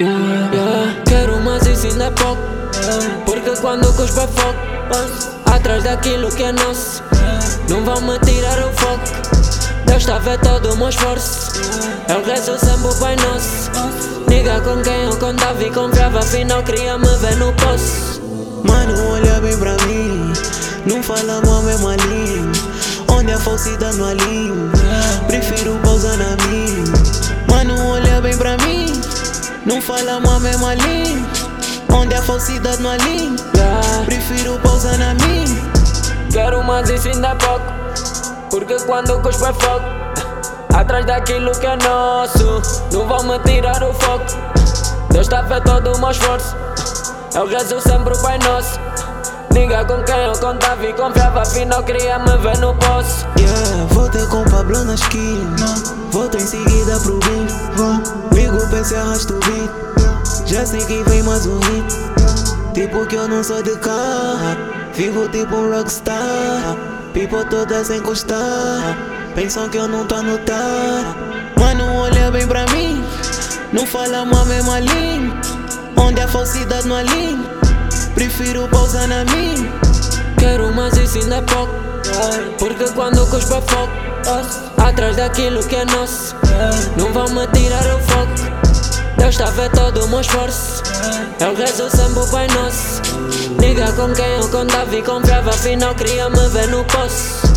Yeah, yeah. Quero mais isso é pouco. Porque quando cuspo é foco. Atrás daquilo que é nosso. Não vão me tirar o foco. Deus está todo o meu esforço. Eu rezo sempre o Pai Nosso. Niga com quem eu contava e confiava. Afinal, queria me ver no poço. Mano, olha bem pra mim. Não falamos a mesma língua. Onde a falsidade não alinha. Prefiro pausar na minha. Não falamos a mesma língua. Onde a falsidade não alinha. Prefiro pausar na minha. Quero mais isso ainda é pouco. Porque quando cuspo é foco. Atrás daquilo que é nosso. Não vão me tirar o foco. Deus está a ver todo o meu esforço. Eu rezo sempre o Pai Nosso. Diga com quem eu contava e confiava. Afinal, queria me ver no poço. Yeah, voltei com Pablo na esquina. Volto em seguida pro beat. Ligo o PC, arrasto o beat. Já sei que vem mais um hit. Tipo que eu não sou de cá. Vivo tipo um rockstar. People todas encostar. Pensam que eu não tô a notar. Mano, olha bem pra mim. Não falamos a mesma língua. Onde a falsidade não alinha. Prefiro pausar na minha. Quero isso é pouco. Porque quando cuspo é foco. Atrás daquilo que é nosso. Não vão me tirar o foco. Deus está a ver todo o meu esforço. Eu rezo sempre o Pai Nosso. Diga com quem eu contava e confiava. Afinal, queria me ver no poço.